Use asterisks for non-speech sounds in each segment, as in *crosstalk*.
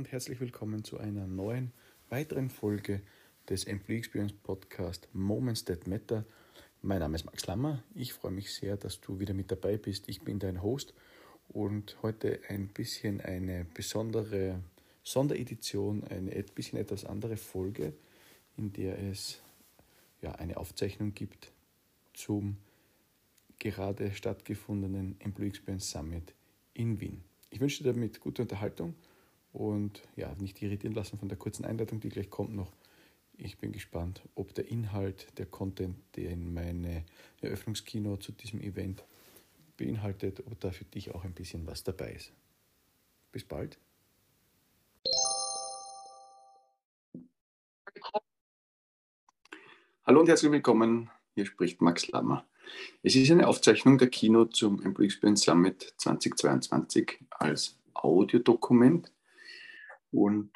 und herzlich willkommen zu einer neuen, weiteren Folge des Employee Experience Podcast Moments That Matter. Mein Name ist Max Lammer. Ich freue mich sehr, dass du wieder mit dabei bist. Ich bin dein Host und heute ein bisschen eine besondere Sonderedition, eine ein bisschen etwas andere Folge, in der es ja, eine Aufzeichnung gibt zum gerade stattgefundenen Employee Experience Summit in Wien. Ich wünsche dir damit gute Unterhaltung und ja, nicht irritieren lassen von der kurzen Einleitung, die gleich kommt noch. Ich bin gespannt, ob der Inhalt, der Content, der in meine Eröffnungskino zu diesem Event beinhaltet, ob da für dich auch ein bisschen was dabei ist. Bis bald. Hallo und herzlich willkommen. Hier spricht Max Lammer. Es ist eine Aufzeichnung der Kino zum Employee Experience Summit 2022 als Audiodokument und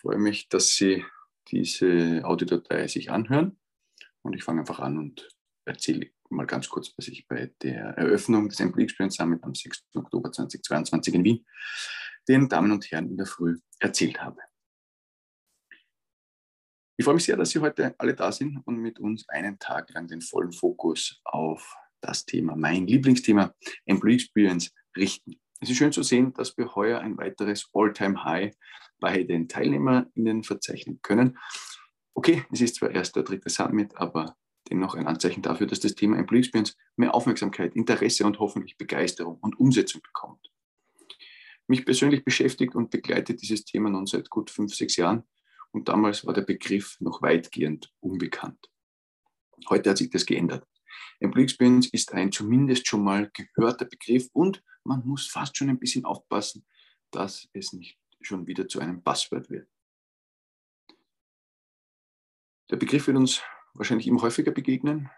freue mich, dass Sie diese Audiodatei sich anhören. Und ich fange einfach an und erzähle mal ganz kurz, was ich bei der Eröffnung des Employee Experience Summit am 6. Oktober 2022 in Wien den Damen und Herren in der Früh erzählt habe. Ich freue mich sehr, dass Sie heute alle da sind und mit uns einen Tag lang den vollen Fokus auf das Thema, mein Lieblingsthema, Employee Experience richten. Es ist schön zu sehen, dass wir heuer ein weiteres All-Time-High bei den TeilnehmerInnen verzeichnen können. Okay, es ist zwar erst der dritte Summit, aber dennoch ein Anzeichen dafür, dass das Thema Employee Experience mehr Aufmerksamkeit, Interesse und hoffentlich Begeisterung und Umsetzung bekommt. Mich persönlich beschäftigt und begleitet dieses Thema nun seit gut fünf, sechs Jahren und damals war der Begriff noch weitgehend unbekannt. Heute hat sich das geändert. Employee Experience ist ein zumindest schon mal gehörter Begriff und man muss fast schon ein bisschen aufpassen, dass es nicht schon wieder zu einem Passwort wird. Der Begriff wird uns wahrscheinlich immer häufiger begegnen.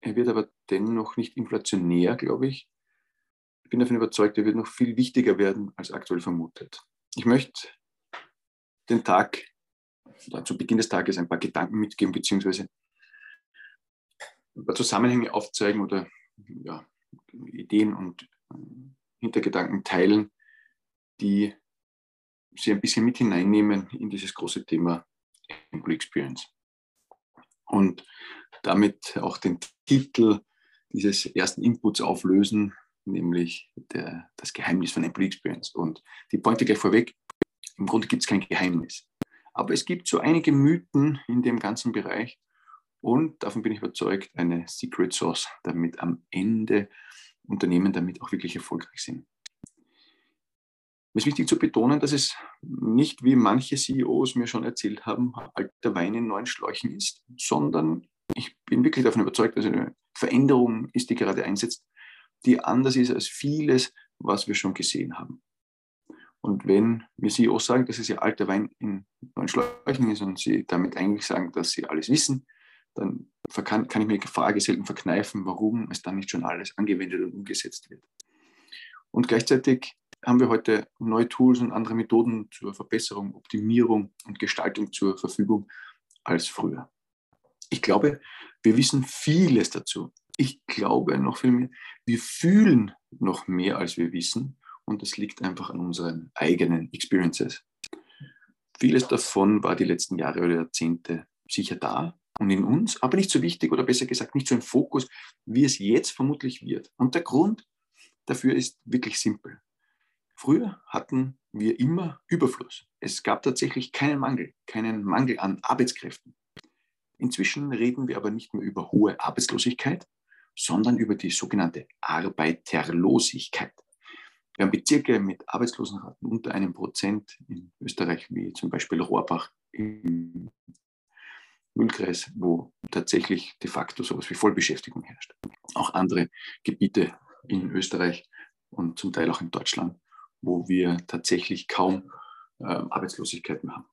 Er wird aber dennoch nicht inflationär, glaube ich. Ich bin davon überzeugt, er wird noch viel wichtiger werden als aktuell vermutet. Ich möchte den Tag, zu Beginn des Tages ein paar Gedanken mitgeben, beziehungsweise ein Zusammenhänge aufzeigen oder ja, Ideen und äh, Hintergedanken teilen, die Sie ein bisschen mit hineinnehmen in dieses große Thema Employee Experience. Und damit auch den Titel dieses ersten Inputs auflösen, nämlich der, das Geheimnis von Employee Experience. Und die Pointe gleich vorweg, im Grunde gibt es kein Geheimnis. Aber es gibt so einige Mythen in dem ganzen Bereich und davon bin ich überzeugt, eine Secret Source, damit am Ende Unternehmen damit auch wirklich erfolgreich sind. Mir ist wichtig zu betonen, dass es nicht, wie manche CEOs mir schon erzählt haben, alter Wein in neuen Schläuchen ist, sondern ich bin wirklich davon überzeugt, dass es eine Veränderung ist, die gerade einsetzt, die anders ist als vieles, was wir schon gesehen haben. Und wenn mir CEOs sagen, dass es ja alter Wein in neuen Schläuchen ist und sie damit eigentlich sagen, dass sie alles wissen, dann kann, kann ich mir die Frage selten verkneifen, warum es dann nicht schon alles angewendet und umgesetzt wird. Und gleichzeitig haben wir heute neue Tools und andere Methoden zur Verbesserung, Optimierung und Gestaltung zur Verfügung als früher. Ich glaube, wir wissen vieles dazu. Ich glaube noch viel mehr, wir fühlen noch mehr, als wir wissen. Und das liegt einfach an unseren eigenen Experiences. Vieles davon war die letzten Jahre oder Jahrzehnte sicher da und in uns, aber nicht so wichtig oder besser gesagt nicht so im Fokus, wie es jetzt vermutlich wird. Und der Grund dafür ist wirklich simpel. Früher hatten wir immer Überfluss. Es gab tatsächlich keinen Mangel, keinen Mangel an Arbeitskräften. Inzwischen reden wir aber nicht mehr über hohe Arbeitslosigkeit, sondern über die sogenannte Arbeiterlosigkeit. Wir haben Bezirke mit Arbeitslosenraten unter einem Prozent in Österreich, wie zum Beispiel Rohrbach im Müllkreis, wo tatsächlich de facto sowas wie Vollbeschäftigung herrscht. Auch andere Gebiete in Österreich und zum Teil auch in Deutschland wo wir tatsächlich kaum äh, Arbeitslosigkeit mehr haben.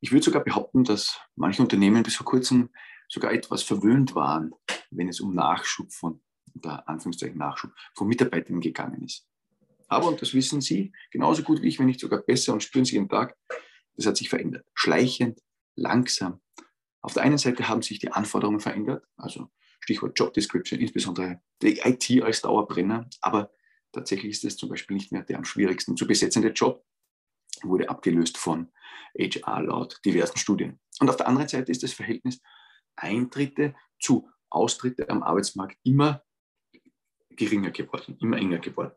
Ich würde sogar behaupten, dass manche Unternehmen bis vor kurzem sogar etwas verwöhnt waren, wenn es um Nachschub von, unter Anführungszeichen Nachschub, von Mitarbeitern gegangen ist. Aber, und das wissen Sie genauso gut wie ich, wenn nicht sogar besser und spüren Sie jeden Tag, das hat sich verändert. Schleichend, langsam. Auf der einen Seite haben sich die Anforderungen verändert, also Stichwort Job Description, insbesondere die IT als Dauerbrenner, aber Tatsächlich ist es zum Beispiel nicht mehr der am schwierigsten zu besetzende Job. wurde abgelöst von HR laut diversen Studien. Und auf der anderen Seite ist das Verhältnis Eintritte zu Austritte am Arbeitsmarkt immer geringer geworden, immer enger geworden.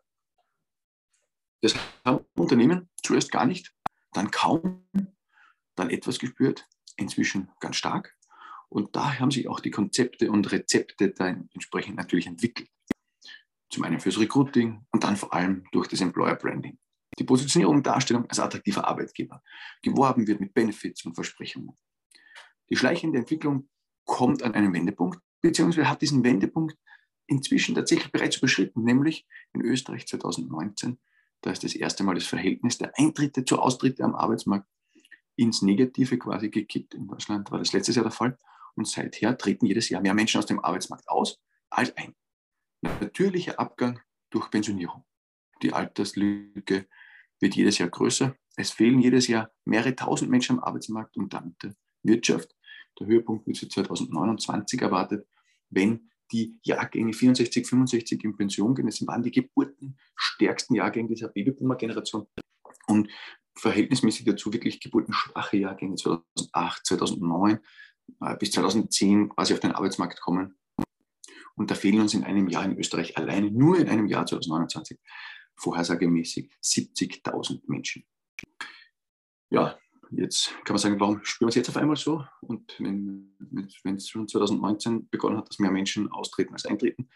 Das haben Unternehmen zuerst gar nicht, dann kaum, dann etwas gespürt, inzwischen ganz stark. Und daher haben sich auch die Konzepte und Rezepte dann entsprechend natürlich entwickelt. Zum einen fürs Recruiting und dann vor allem durch das Employer Branding. Die Positionierung und Darstellung als attraktiver Arbeitgeber. Geworben wird mit Benefits und Versprechungen. Die schleichende Entwicklung kommt an einen Wendepunkt, beziehungsweise hat diesen Wendepunkt inzwischen tatsächlich bereits überschritten, nämlich in Österreich 2019. Da ist das erste Mal das Verhältnis der Eintritte zu Austritte am Arbeitsmarkt ins Negative quasi gekippt. In Deutschland war das letztes Jahr der Fall. Und seither treten jedes Jahr mehr Menschen aus dem Arbeitsmarkt aus als ein. Natürlicher Abgang durch Pensionierung. Die Alterslücke wird jedes Jahr größer. Es fehlen jedes Jahr mehrere tausend Menschen am Arbeitsmarkt und damit der Wirtschaft. Der Höhepunkt wird für 2029 erwartet, wenn die Jahrgänge 64, 65 in Pension gehen. Das waren die geburtenstärksten Jahrgänge dieser Babyboomer-Generation. Und verhältnismäßig dazu wirklich geburtenschwache Jahrgänge 2008, 2009 äh, bis 2010 quasi auf den Arbeitsmarkt kommen. Und da fehlen uns in einem Jahr in Österreich alleine, nur in einem Jahr 2029, vorhersagemäßig 70.000 Menschen. Ja, jetzt kann man sagen, warum spüren wir es jetzt auf einmal so? Und wenn es schon 2019 begonnen hat, dass mehr Menschen austreten als eintreten,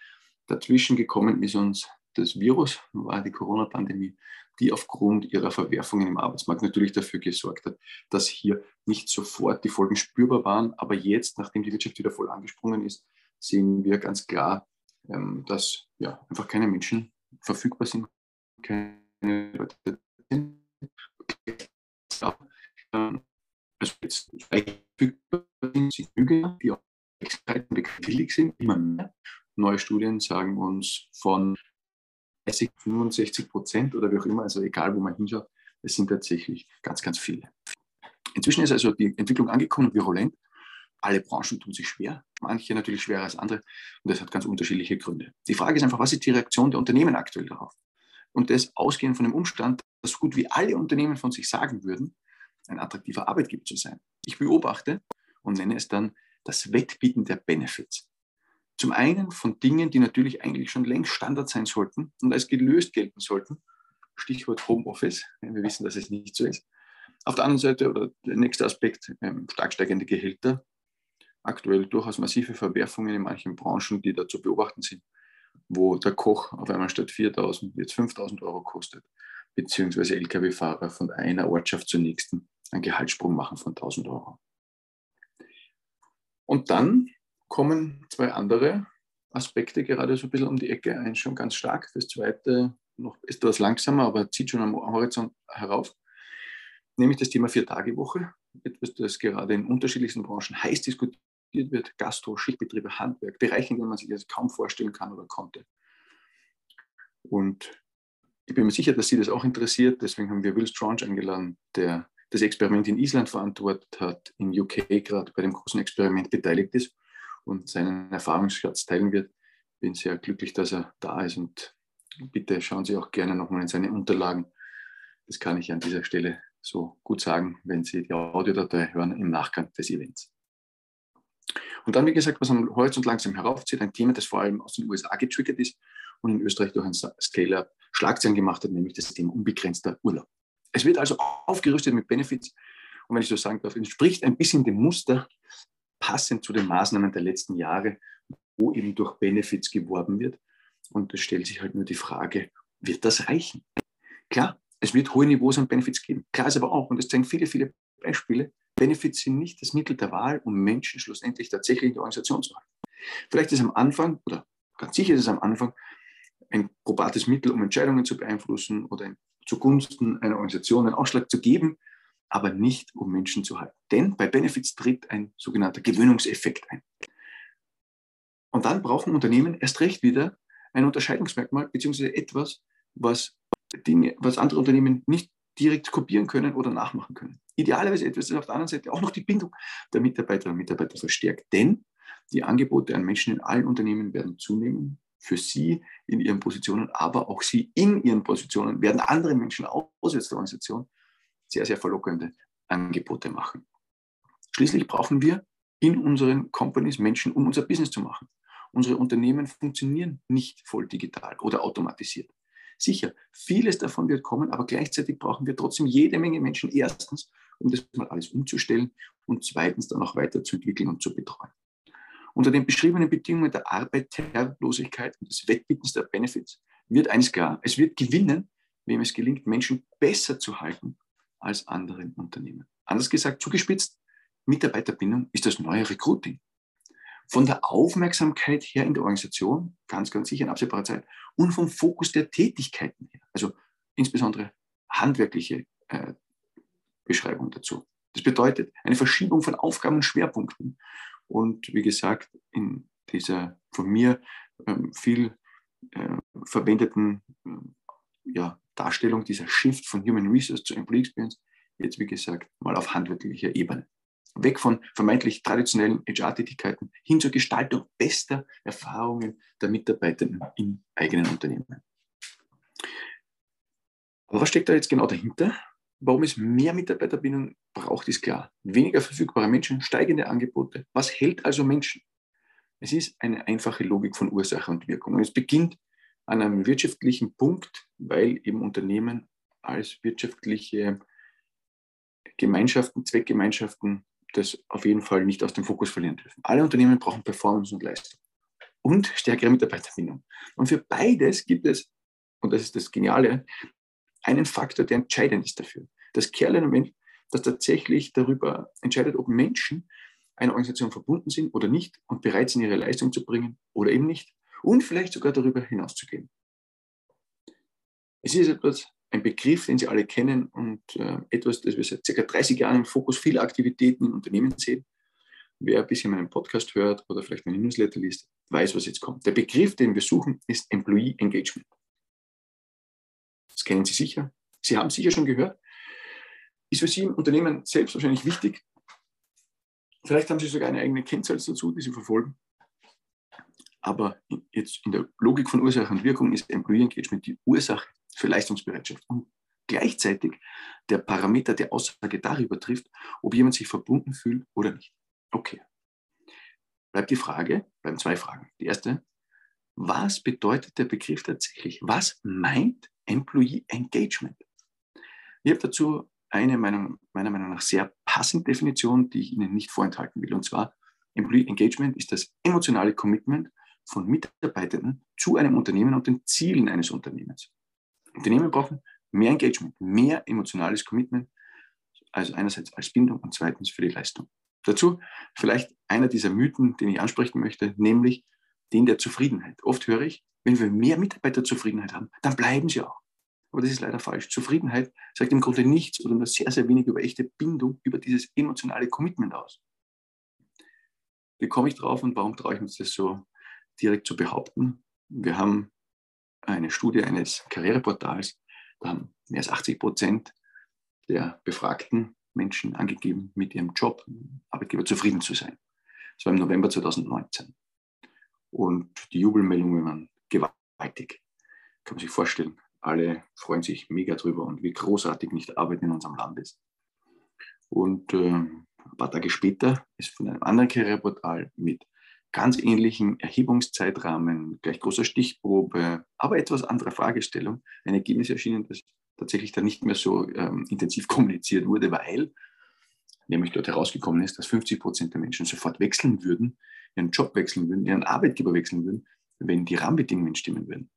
dazwischen gekommen ist uns das Virus, war die Corona-Pandemie, die aufgrund ihrer Verwerfungen im Arbeitsmarkt natürlich dafür gesorgt hat, dass hier nicht sofort die Folgen spürbar waren. Aber jetzt, nachdem die Wirtschaft wieder voll angesprungen ist, sehen wir ganz klar, ähm, dass ja, einfach keine Menschen verfügbar sind, keine Leute sind. Also jetzt verfügbar sind, sind Lüge, die auch billig sind, immer mehr. Neue Studien sagen uns von 30, 65 Prozent oder wie auch immer, also egal wo man hinschaut, es sind tatsächlich ganz, ganz viele. Inzwischen ist also die Entwicklung angekommen virulent. Alle Branchen tun sich schwer, manche natürlich schwerer als andere und das hat ganz unterschiedliche Gründe. Die Frage ist einfach, was ist die Reaktion der Unternehmen aktuell darauf? Und das ausgehend von dem Umstand, dass gut wie alle Unternehmen von sich sagen würden, ein attraktiver Arbeitgeber zu sein. Ich beobachte und nenne es dann das Wettbieten der Benefits. Zum einen von Dingen, die natürlich eigentlich schon längst Standard sein sollten und als gelöst gelten sollten. Stichwort Homeoffice, wir wissen, dass es nicht so ist. Auf der anderen Seite, oder der nächste Aspekt, ähm, stark steigende Gehälter. Aktuell durchaus massive Verwerfungen in manchen Branchen, die da zu beobachten sind, wo der Koch auf einmal statt 4.000 jetzt 5.000 Euro kostet, beziehungsweise Lkw-Fahrer von einer Ortschaft zur nächsten einen Gehaltssprung machen von 1.000 Euro. Und dann kommen zwei andere Aspekte gerade so ein bisschen um die Ecke. Eins schon ganz stark, das zweite noch etwas langsamer, aber zieht schon am Horizont herauf. Nämlich das Thema Vier-Tage-Woche. Etwas, das gerade in unterschiedlichsten Branchen heiß diskutiert wird. Gastro, Schichtbetriebe, Handwerk, Bereiche, in denen man sich das kaum vorstellen kann oder konnte. Und ich bin mir sicher, dass Sie das auch interessiert. Deswegen haben wir Will Strange eingeladen, der das Experiment in Island verantwortet hat, in UK gerade bei dem großen Experiment beteiligt ist und seinen Erfahrungsschatz teilen wird. Bin sehr glücklich, dass er da ist und bitte schauen Sie auch gerne nochmal in seine Unterlagen. Das kann ich an dieser Stelle so gut sagen, wenn Sie die Audiodatei hören im Nachgang des Events. Und dann, wie gesagt, was am Horizont langsam heraufzieht, ein Thema, das vor allem aus den USA getriggert ist und in Österreich durch ein Scale-Up Schlagzeilen gemacht hat, nämlich das Thema unbegrenzter Urlaub. Es wird also aufgerüstet mit Benefits und wenn ich so sagen darf, entspricht ein bisschen dem Muster passend zu den Maßnahmen der letzten Jahre, wo eben durch Benefits geworben wird. Und es stellt sich halt nur die Frage, wird das reichen? Klar, es wird hohe Niveaus an Benefits geben. Klar ist aber auch, und es zeigen viele, viele Beispiele, Benefits sind nicht das Mittel der Wahl, um Menschen schlussendlich tatsächlich in der Organisation zu halten. Vielleicht ist am Anfang, oder ganz sicher ist es am Anfang, ein probates Mittel, um Entscheidungen zu beeinflussen oder zugunsten einer Organisation einen Ausschlag zu geben, aber nicht um Menschen zu halten. Denn bei Benefits tritt ein sogenannter Gewöhnungseffekt ein. Und dann brauchen Unternehmen erst recht wieder ein Unterscheidungsmerkmal beziehungsweise etwas, was, Dinge, was andere Unternehmen nicht direkt kopieren können oder nachmachen können. Idealerweise etwas, das auf der anderen Seite auch noch die Bindung der Mitarbeiterinnen und Mitarbeiter verstärkt. Denn die Angebote an Menschen in allen Unternehmen werden zunehmen. Für sie in ihren Positionen, aber auch sie in ihren Positionen werden andere Menschen aus der Organisation sehr, sehr verlockende Angebote machen. Schließlich brauchen wir in unseren Companies Menschen, um unser Business zu machen. Unsere Unternehmen funktionieren nicht voll digital oder automatisiert. Sicher, vieles davon wird kommen, aber gleichzeitig brauchen wir trotzdem jede Menge Menschen. Erstens, um das mal alles umzustellen und zweitens dann auch weiterzuentwickeln und zu betreuen. Unter den beschriebenen Bedingungen der Arbeiterlosigkeit und des Wettbietens der Benefits wird eines klar, es wird gewinnen, wem es gelingt, Menschen besser zu halten als anderen Unternehmen. Anders gesagt, zugespitzt, Mitarbeiterbindung ist das neue Recruiting. Von der Aufmerksamkeit her in der Organisation, ganz, ganz sicher in absehbarer Zeit, und vom Fokus der Tätigkeiten her, also insbesondere handwerkliche äh, Beschreibung dazu. Das bedeutet eine Verschiebung von Aufgaben und Schwerpunkten. Und wie gesagt, in dieser von mir ähm, viel äh, verwendeten äh, ja, Darstellung dieser Shift von Human Resource zu Employee Experience, jetzt wie gesagt mal auf handwerklicher Ebene. Weg von vermeintlich traditionellen HR-Tätigkeiten hin zur Gestaltung bester Erfahrungen der Mitarbeitenden im eigenen Unternehmen. Aber was steckt da jetzt genau dahinter? Warum es mehr Mitarbeiterbindung braucht, ist klar. Weniger verfügbare Menschen, steigende Angebote. Was hält also Menschen? Es ist eine einfache Logik von Ursache und Wirkung. Und es beginnt an einem wirtschaftlichen Punkt, weil eben Unternehmen als wirtschaftliche Gemeinschaften, Zweckgemeinschaften das auf jeden Fall nicht aus dem Fokus verlieren dürfen. Alle Unternehmen brauchen Performance und Leistung und stärkere Mitarbeiterbindung. Und für beides gibt es, und das ist das Geniale, einen Faktor, der entscheidend ist dafür. Das Kernelement, das tatsächlich darüber entscheidet, ob Menschen einer Organisation verbunden sind oder nicht und bereit sind, ihre Leistung zu bringen oder eben nicht und vielleicht sogar darüber hinauszugehen. Es ist etwas, ein Begriff, den Sie alle kennen und äh, etwas, das wir seit ca. 30 Jahren im Fokus vieler Aktivitäten im Unternehmen sehen. Wer ein bisschen meinen Podcast hört oder vielleicht meine Newsletter liest, weiß, was jetzt kommt. Der Begriff, den wir suchen, ist Employee Engagement. Das kennen Sie sicher. Sie haben sicher schon gehört. Ist für Sie im Unternehmen selbst wahrscheinlich wichtig. Vielleicht haben Sie sogar eine eigene Kennzahl dazu, die Sie verfolgen. Aber jetzt in der Logik von Ursache und Wirkung ist Employee Engagement die Ursache für Leistungsbereitschaft und gleichzeitig der Parameter der Aussage darüber trifft, ob jemand sich verbunden fühlt oder nicht. Okay. Bleibt die Frage, bleiben zwei Fragen. Die erste, was bedeutet der Begriff tatsächlich? Was meint Employee Engagement? Ich habe dazu eine Meinung, meiner Meinung nach sehr passende Definition, die ich Ihnen nicht vorenthalten will. Und zwar, Employee Engagement ist das emotionale Commitment von Mitarbeitenden zu einem Unternehmen und den Zielen eines Unternehmens. Unternehmen brauchen mehr Engagement, mehr emotionales Commitment, also einerseits als Bindung und zweitens für die Leistung. Dazu vielleicht einer dieser Mythen, den ich ansprechen möchte, nämlich den der Zufriedenheit. Oft höre ich, wenn wir mehr Mitarbeiterzufriedenheit haben, dann bleiben sie auch. Aber das ist leider falsch. Zufriedenheit sagt im Grunde nichts oder nur sehr, sehr wenig über echte Bindung, über dieses emotionale Commitment aus. Wie komme ich drauf und warum traue ich uns das so direkt zu behaupten? Wir haben eine Studie eines Karriereportals, da haben mehr als 80 Prozent der befragten Menschen angegeben, mit ihrem Job, Arbeitgeber zufrieden zu sein. Das war im November 2019. Und die Jubelmeldungen waren gewaltig. Kann man sich vorstellen. Alle freuen sich mega drüber und wie großartig nicht Arbeit in unserem Land ist. Und äh, ein paar Tage später ist von einem anderen Karriereportal mit ganz ähnlichen Erhebungszeitrahmen, gleich großer Stichprobe, aber etwas anderer Fragestellung, ein Ergebnis erschienen, das tatsächlich dann nicht mehr so ähm, intensiv *laughs* kommuniziert wurde, weil nämlich dort herausgekommen ist, dass 50 Prozent der Menschen sofort wechseln würden, ihren Job wechseln würden, ihren Arbeitgeber wechseln würden, wenn die Rahmenbedingungen stimmen würden.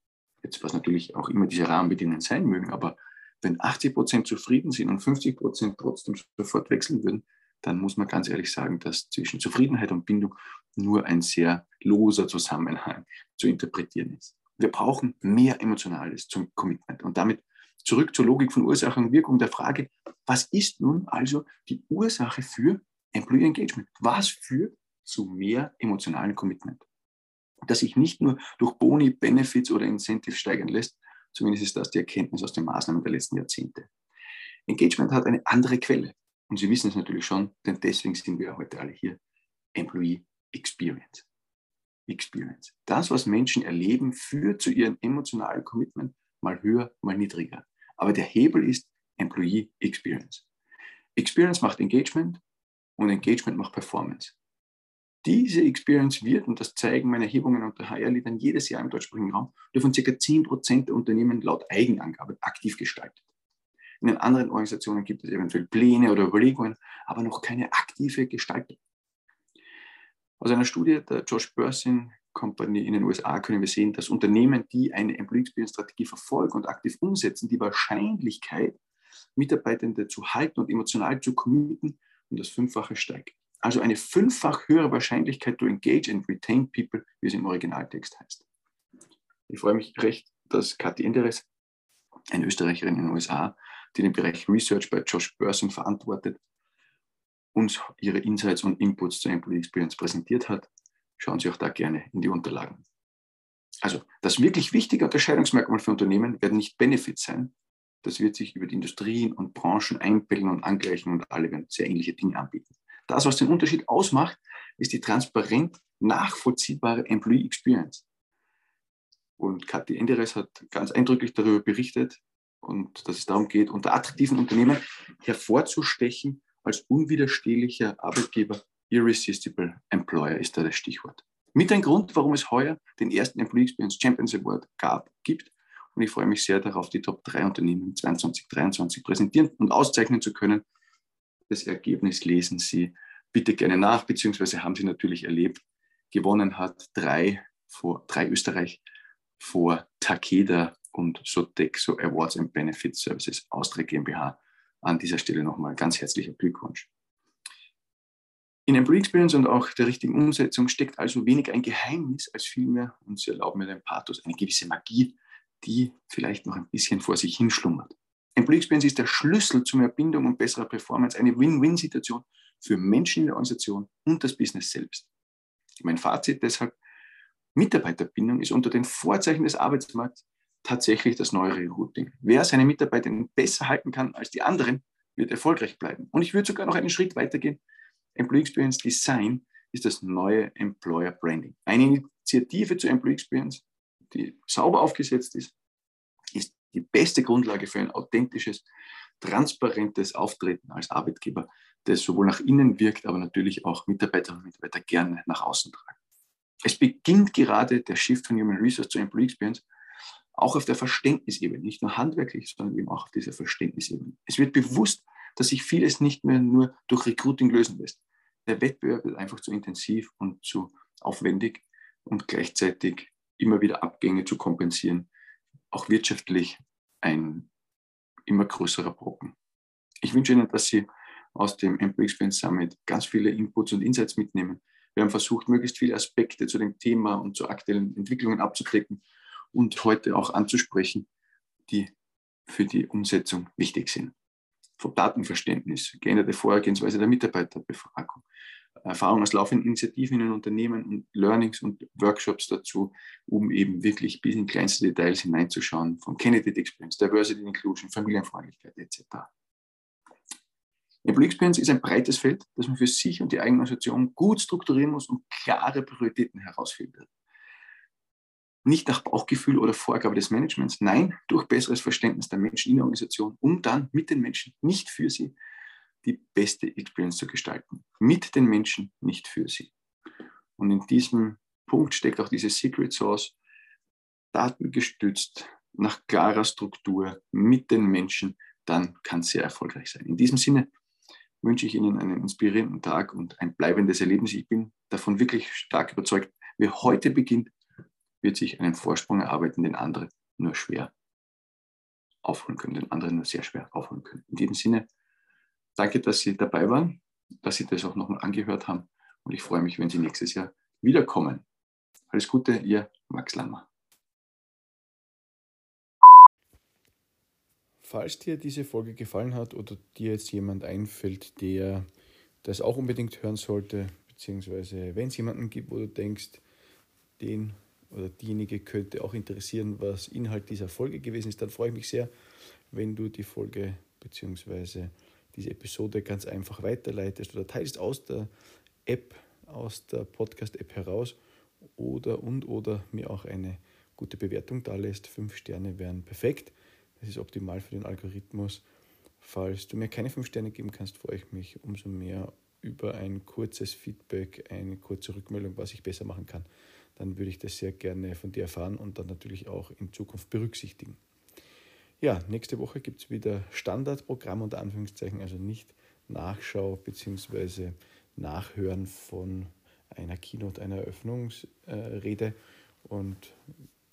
Jetzt, was natürlich auch immer diese Rahmenbedingungen sein mögen, aber wenn 80 Prozent zufrieden sind und 50 Prozent trotzdem sofort wechseln würden, dann muss man ganz ehrlich sagen, dass zwischen Zufriedenheit und Bindung nur ein sehr loser Zusammenhang zu interpretieren ist. Wir brauchen mehr Emotionales zum Commitment und damit zurück zur Logik von Ursache und Wirkung der Frage, was ist nun also die Ursache für Employee Engagement? Was führt zu mehr emotionalen Commitment? Das sich nicht nur durch Boni, Benefits oder Incentives steigern lässt, zumindest ist das die Erkenntnis aus den Maßnahmen der letzten Jahrzehnte. Engagement hat eine andere Quelle. Und Sie wissen es natürlich schon, denn deswegen sind wir heute alle hier. Employee Experience. Experience. Das, was Menschen erleben, führt zu ihrem emotionalen Commitment mal höher, mal niedriger. Aber der Hebel ist Employee Experience. Experience macht Engagement und Engagement macht Performance. Diese Experience wird, und das zeigen meine Erhebungen unter HR-Leadern jedes Jahr im deutschsprachigen Raum, wird von ca. 10% der Unternehmen laut Eigenangabe aktiv gestaltet. In den anderen Organisationen gibt es eventuell Pläne oder Überlegungen, aber noch keine aktive Gestaltung. Aus einer Studie der Josh Bursin Company in den USA können wir sehen, dass Unternehmen, die eine Employee Experience Strategie verfolgen und aktiv umsetzen, die Wahrscheinlichkeit, Mitarbeitende zu halten und emotional zu committen, um das Fünffache steigt. Also eine fünffach höhere Wahrscheinlichkeit to engage and retain people, wie es im Originaltext heißt. Ich freue mich recht, dass Kathi Enderes, eine Österreicherin in den USA, die den Bereich Research bei Josh Burson verantwortet, uns ihre Insights und Inputs zur Employee Experience präsentiert hat. Schauen Sie auch da gerne in die Unterlagen. Also das wirklich wichtige Unterscheidungsmerkmal für Unternehmen werden nicht Benefits sein. Das wird sich über die Industrien und Branchen einbilden und angleichen und alle werden sehr ähnliche Dinge anbieten. Das, was den Unterschied ausmacht, ist die transparent nachvollziehbare Employee Experience. Und Kathi Enderes hat ganz eindrücklich darüber berichtet, und dass es darum geht, unter attraktiven Unternehmen hervorzustechen als unwiderstehlicher Arbeitgeber. Irresistible Employer ist da das Stichwort. Mit ein Grund, warum es heuer den ersten Employee Experience Champions Award gab, gibt. Und ich freue mich sehr darauf, die Top 3 Unternehmen 2023 präsentieren und auszeichnen zu können. Das Ergebnis lesen Sie bitte gerne nach, beziehungsweise haben Sie natürlich erlebt. Gewonnen hat drei, vor, drei Österreich vor Takeda und Sodexo Awards and Benefit Services Austria GmbH. An dieser Stelle nochmal ganz herzlicher Glückwunsch. In Employee Experience und auch der richtigen Umsetzung steckt also weniger ein Geheimnis als vielmehr, und Sie erlauben mir den Pathos, eine gewisse Magie, die vielleicht noch ein bisschen vor sich hinschlummert. Employee Experience ist der Schlüssel zu mehr Bindung und besserer Performance, eine Win-Win-Situation für Menschen in der Organisation und das Business selbst. Mein Fazit deshalb, Mitarbeiterbindung ist unter den Vorzeichen des Arbeitsmarkts tatsächlich das neue Recruiting. Wer seine Mitarbeiter besser halten kann als die anderen, wird erfolgreich bleiben. Und ich würde sogar noch einen Schritt weiter gehen. Employee Experience Design ist das neue Employer Branding. Eine Initiative zur Employee Experience, die sauber aufgesetzt ist, ist die beste Grundlage für ein authentisches, transparentes Auftreten als Arbeitgeber, das sowohl nach innen wirkt, aber natürlich auch Mitarbeiterinnen und Mitarbeiter gerne nach außen tragen. Es beginnt gerade der Shift von Human Resource zu Employee Experience auch auf der Verständnisebene, nicht nur handwerklich, sondern eben auch auf dieser Verständnisebene. Es wird bewusst, dass sich vieles nicht mehr nur durch Recruiting lösen lässt. Der Wettbewerb wird einfach zu intensiv und zu aufwendig und gleichzeitig immer wieder Abgänge zu kompensieren, auch wirtschaftlich ein immer größerer Brocken. Ich wünsche Ihnen, dass Sie aus dem Employee Experience Summit ganz viele Inputs und Insights mitnehmen. Wir haben versucht, möglichst viele Aspekte zu dem Thema und zu aktuellen Entwicklungen abzudecken und heute auch anzusprechen, die für die Umsetzung wichtig sind. Vom Datenverständnis, geänderte Vorgehensweise der Mitarbeiterbefragung, Erfahrung aus laufenden Initiativen in Unternehmen und Learnings und Workshops dazu, um eben wirklich bis in kleinste Details hineinzuschauen, von Candidate Experience, Diversity Inclusion, Familienfreundlichkeit etc. Employee Experience ist ein breites Feld, das man für sich und die eigene Organisation gut strukturieren muss und klare Prioritäten herausfiltert nicht nach Bauchgefühl oder Vorgabe des Managements, nein, durch besseres Verständnis der Menschen in der Organisation, um dann mit den Menschen, nicht für sie, die beste Experience zu gestalten. Mit den Menschen, nicht für sie. Und in diesem Punkt steckt auch diese Secret Source, datengestützt, nach klarer Struktur, mit den Menschen, dann kann es sehr erfolgreich sein. In diesem Sinne wünsche ich Ihnen einen inspirierenden Tag und ein bleibendes Erlebnis. Ich bin davon wirklich stark überzeugt, wer heute beginnt, wird sich einen Vorsprung erarbeiten, den andere nur schwer aufholen können, den anderen nur sehr schwer aufholen können. In diesem Sinne, danke, dass Sie dabei waren, dass Sie das auch nochmal angehört haben und ich freue mich, wenn Sie nächstes Jahr wiederkommen. Alles Gute, Ihr Max Lammer. Falls dir diese Folge gefallen hat oder dir jetzt jemand einfällt, der das auch unbedingt hören sollte, beziehungsweise wenn es jemanden gibt, wo du denkst, den oder diejenige könnte auch interessieren, was Inhalt dieser Folge gewesen ist, dann freue ich mich sehr, wenn du die Folge bzw. diese Episode ganz einfach weiterleitest oder teilst aus der App, aus der Podcast-App heraus oder und oder mir auch eine gute Bewertung da lässt. Fünf Sterne wären perfekt. Das ist optimal für den Algorithmus Falls du mir keine 5 Sterne geben kannst, freue ich mich umso mehr über ein kurzes Feedback, eine kurze Rückmeldung, was ich besser machen kann. Dann würde ich das sehr gerne von dir erfahren und dann natürlich auch in Zukunft berücksichtigen. Ja, nächste Woche gibt es wieder Standardprogramm unter Anführungszeichen, also nicht Nachschau bzw. Nachhören von einer Keynote, einer Eröffnungsrede und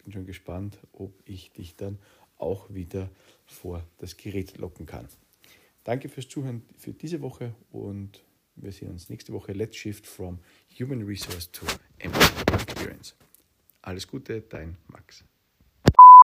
bin schon gespannt, ob ich dich dann auch wieder vor das Gerät locken kann. Danke fürs Zuhören für diese Woche und wir sehen uns nächste Woche. Let's shift from human resource to employee experience. Alles Gute, dein Max.